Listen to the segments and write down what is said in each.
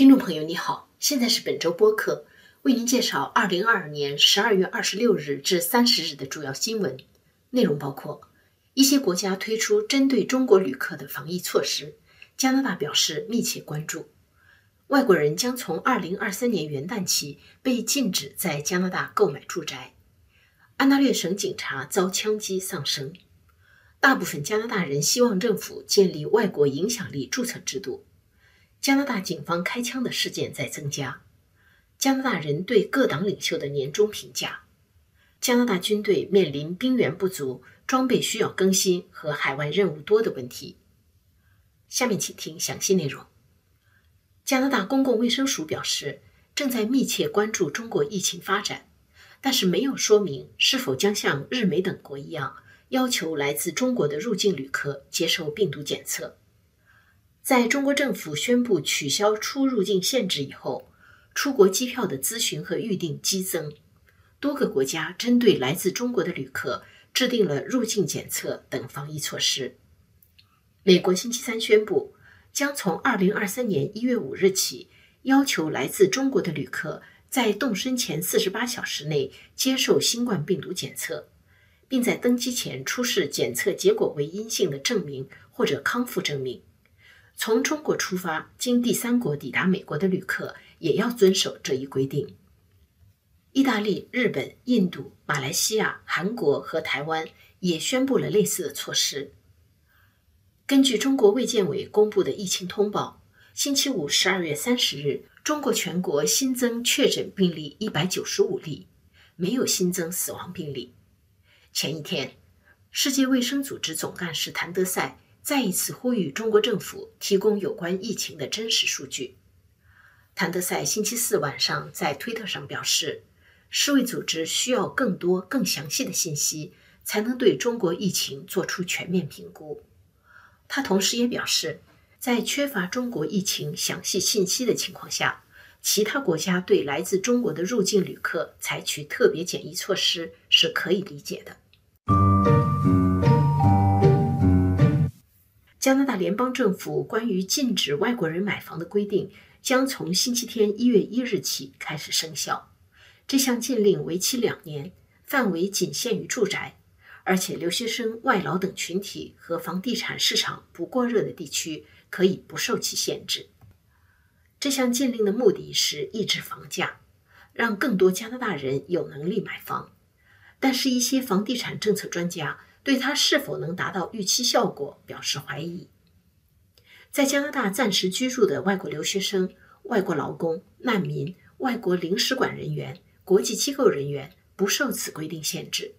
听众朋友，你好，现在是本周播客，为您介绍二零二二年十二月二十六日至三十日的主要新闻。内容，包括一些国家推出针对中国旅客的防疫措施，加拿大表示密切关注；外国人将从二零二三年元旦起被禁止在加拿大购买住宅；安大略省警察遭枪击丧生；大部分加拿大人希望政府建立外国影响力注册制度。加拿大警方开枪的事件在增加。加拿大人对各党领袖的年终评价。加拿大军队面临兵源不足、装备需要更新和海外任务多的问题。下面请听详细内容。加拿大公共卫生署表示，正在密切关注中国疫情发展，但是没有说明是否将像日美等国一样，要求来自中国的入境旅客接受病毒检测。在中国政府宣布取消出入境限制以后，出国机票的咨询和预订激增。多个国家针对来自中国的旅客制定了入境检测等防疫措施。美国星期三宣布，将从2023年1月5日起，要求来自中国的旅客在动身前48小时内接受新冠病毒检测，并在登机前出示检测结果为阴性的证明或者康复证明。从中国出发，经第三国抵达美国的旅客也要遵守这一规定。意大利、日本、印度、马来西亚、韩国和台湾也宣布了类似的措施。根据中国卫健委公布的疫情通报，星期五十二月三十日，中国全国新增确诊病例一百九十五例，没有新增死亡病例。前一天，世界卫生组织总干事谭德赛。再一次呼吁中国政府提供有关疫情的真实数据。谭德赛星期四晚上在推特上表示，世卫组织需要更多、更详细的信息，才能对中国疫情做出全面评估。他同时也表示，在缺乏中国疫情详细信息的情况下，其他国家对来自中国的入境旅客采取特别检疫措施是可以理解的。加拿大联邦政府关于禁止外国人买房的规定将从星期天一月一日起开始生效。这项禁令为期两年，范围仅限于住宅，而且留学生、外劳等群体和房地产市场不过热的地区可以不受其限制。这项禁令的目的是抑制房价，让更多加拿大人有能力买房。但是，一些房地产政策专家。对他是否能达到预期效果表示怀疑。在加拿大暂时居住的外国留学生、外国劳工、难民、外国领事馆人员、国际机构人员不受此规定限制，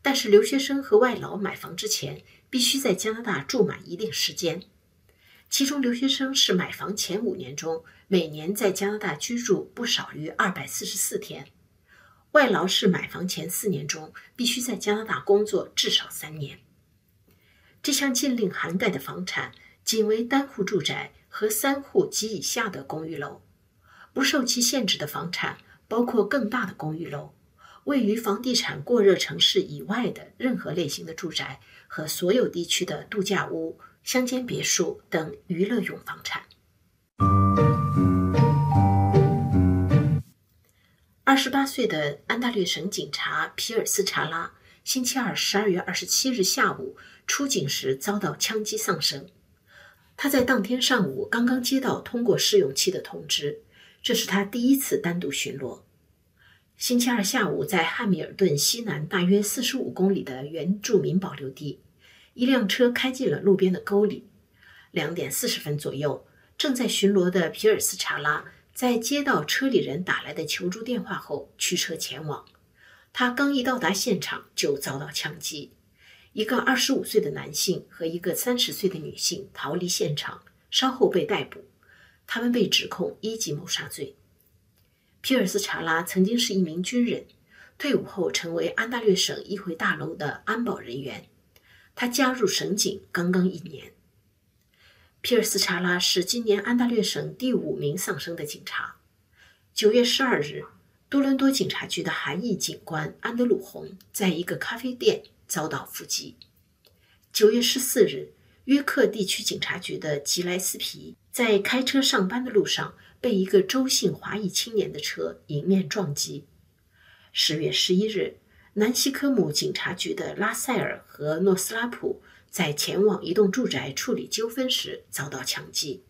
但是留学生和外劳买房之前必须在加拿大住满一定时间。其中，留学生是买房前五年中每年在加拿大居住不少于二百四十四天。外劳是买房前四年中必须在加拿大工作至少三年。这项禁令涵盖的房产仅为单户住宅和三户及以下的公寓楼，不受其限制的房产包括更大的公寓楼、位于房地产过热城市以外的任何类型的住宅和所有地区的度假屋、乡间别墅等娱乐用房产。二十八岁的安大略省警察皮尔斯查拉星期二十二月二十七日下午出警时遭到枪击丧生。他在当天上午刚刚接到通过试用期的通知，这是他第一次单独巡逻。星期二下午，在汉密尔顿西南大约四十五公里的原住民保留地，一辆车开进了路边的沟里。两点四十分左右，正在巡逻的皮尔斯查拉。在接到车里人打来的求助电话后，驱车前往。他刚一到达现场，就遭到枪击。一个二十五岁的男性和一个三十岁的女性逃离现场，稍后被逮捕。他们被指控一级谋杀罪。皮尔斯查拉曾经是一名军人，退伍后成为安大略省议会大楼的安保人员。他加入省警刚刚一年。皮尔斯查拉是今年安大略省第五名丧生的警察。九月十二日，多伦多警察局的韩裔警官安德鲁·洪在一个咖啡店遭到伏击。九月十四日，约克地区警察局的吉莱斯皮在开车上班的路上被一个周姓华裔青年的车迎面撞击。十月十一日，南西科姆警察局的拉塞尔和诺斯拉普在前往一栋住宅处理纠纷时遭到枪击。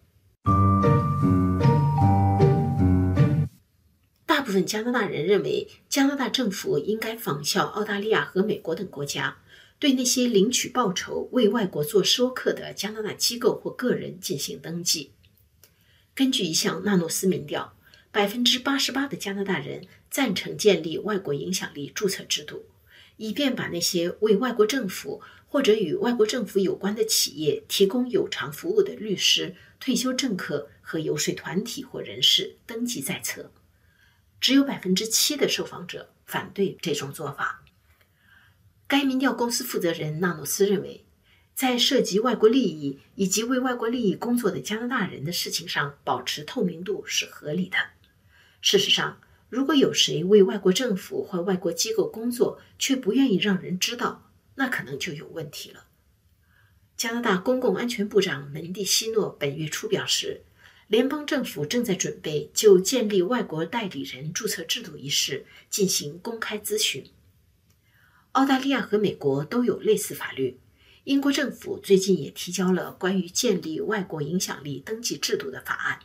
大部分加拿大人认为，加拿大政府应该仿效澳大利亚和美国等国家，对那些领取报酬为外国做说客的加拿大机构或个人进行登记。根据一项纳诺斯民调。百分之八十八的加拿大人赞成建立外国影响力注册制度，以便把那些为外国政府或者与外国政府有关的企业提供有偿服务的律师、退休政客和游说团体或人士登记在册。只有百分之七的受访者反对这种做法。该民调公司负责人纳诺斯认为，在涉及外国利益以及为外国利益工作的加拿大人的事情上保持透明度是合理的。事实上，如果有谁为外国政府或外国机构工作，却不愿意让人知道，那可能就有问题了。加拿大公共安全部长门蒂西诺本月初表示，联邦政府正在准备就建立外国代理人注册制度一事进行公开咨询。澳大利亚和美国都有类似法律，英国政府最近也提交了关于建立外国影响力登记制度的法案。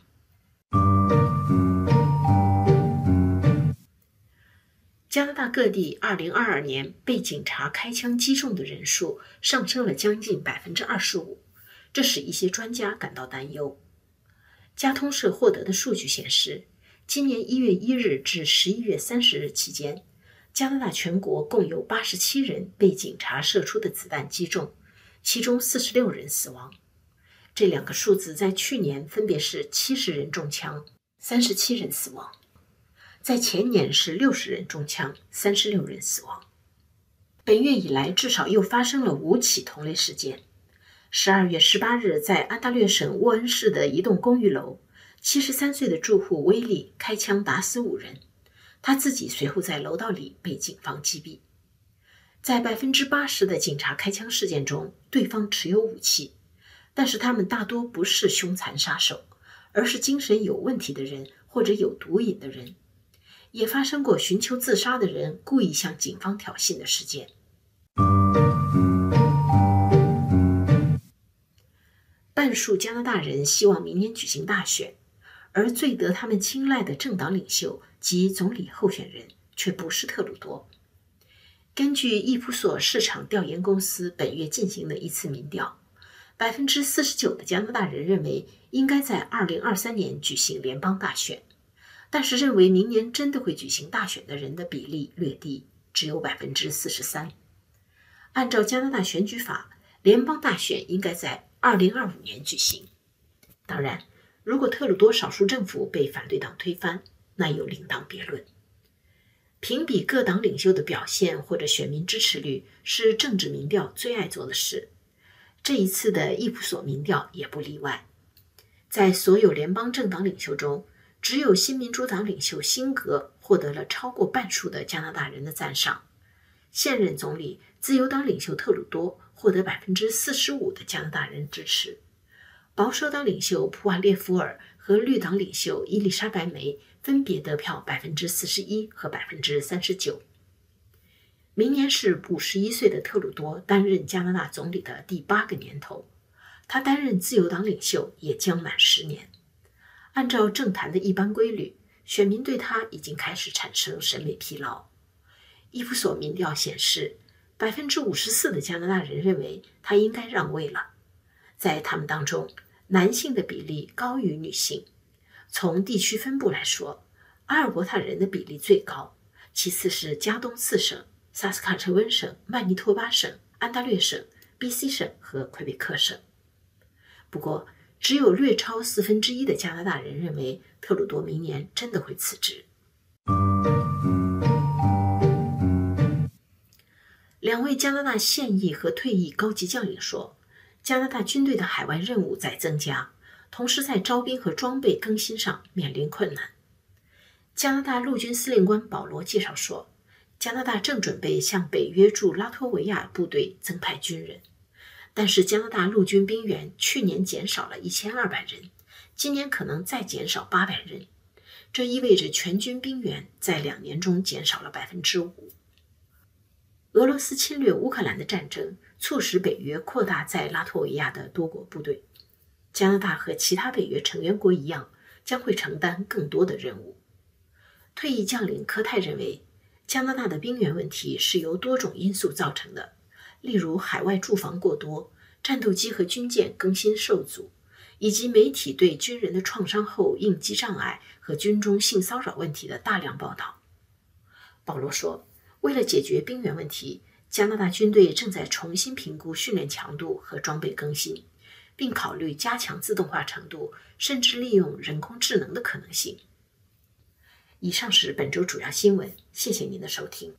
加拿大各地2022年被警察开枪击中的人数上升了将近百分之二十五，这使一些专家感到担忧。加通社获得的数据显示，今年1月1日至11月30日期间，加拿大全国共有87人被警察射出的子弹击中，其中46人死亡。这两个数字在去年分别是70人中枪，37人死亡。在前年是六十人中枪，三十六人死亡。本月以来，至少又发生了五起同类事件。十二月十八日，在安大略省沃恩市的一栋公寓楼，七十三岁的住户威利开枪打死五人，他自己随后在楼道里被警方击毙。在百分之八十的警察开枪事件中，对方持有武器，但是他们大多不是凶残杀手，而是精神有问题的人或者有毒瘾的人。也发生过寻求自杀的人故意向警方挑衅的事件。半数加拿大人希望明年举行大选，而最得他们青睐的政党领袖及总理候选人却不是特鲁多。根据易普索市场调研公司本月进行的一次民调，百分之四十九的加拿大人认为应该在二零二三年举行联邦大选。但是，认为明年真的会举行大选的人的比例略低，只有百分之四十三。按照加拿大选举法，联邦大选应该在二零二五年举行。当然，如果特鲁多少数政府被反对党推翻，那又另当别论。评比各党领袖的表现或者选民支持率是政治民调最爱做的事，这一次的易普索民调也不例外。在所有联邦政党领袖中，只有新民主党领袖辛格获得了超过半数的加拿大人的赞赏，现任总理自由党领袖特鲁多获得百分之四十五的加拿大人支持，保守党领袖普瓦列夫尔和绿党领袖伊丽莎白梅分别得票百分之四十一和百分之三十九。明年是五十一岁的特鲁多担任加拿大总理的第八个年头，他担任自由党领袖也将满十年。按照政坛的一般规律，选民对他已经开始产生审美疲劳。伊夫索民调显示，百分之五十四的加拿大人认为他应该让位了。在他们当中，男性的比例高于女性。从地区分布来说，阿尔伯塔人的比例最高，其次是加东四省、萨斯卡彻温省、曼尼托巴省、安大略省、B.C 省和魁北克省。不过，只有略超四分之一的加拿大人认为特鲁多明年真的会辞职。两位加拿大现役和退役高级将领说，加拿大军队的海外任务在增加，同时在招兵和装备更新上面临困难。加拿大陆军司令官保罗介绍说，加拿大正准备向北约驻拉脱维亚部队增派军人。但是加拿大陆军兵员去年减少了一千二百人，今年可能再减少八百人，这意味着全军兵员在两年中减少了百分之五。俄罗斯侵略乌克兰的战争促使北约扩大在拉脱维亚的多国部队，加拿大和其他北约成员国一样，将会承担更多的任务。退役将领科泰认为，加拿大的兵员问题是由多种因素造成的。例如，海外驻防过多、战斗机和军舰更新受阻，以及媒体对军人的创伤后应激障碍和军中性骚扰问题的大量报道。保罗说：“为了解决兵员问题，加拿大军队正在重新评估训练强度和装备更新，并考虑加强自动化程度，甚至利用人工智能的可能性。”以上是本周主要新闻，谢谢您的收听。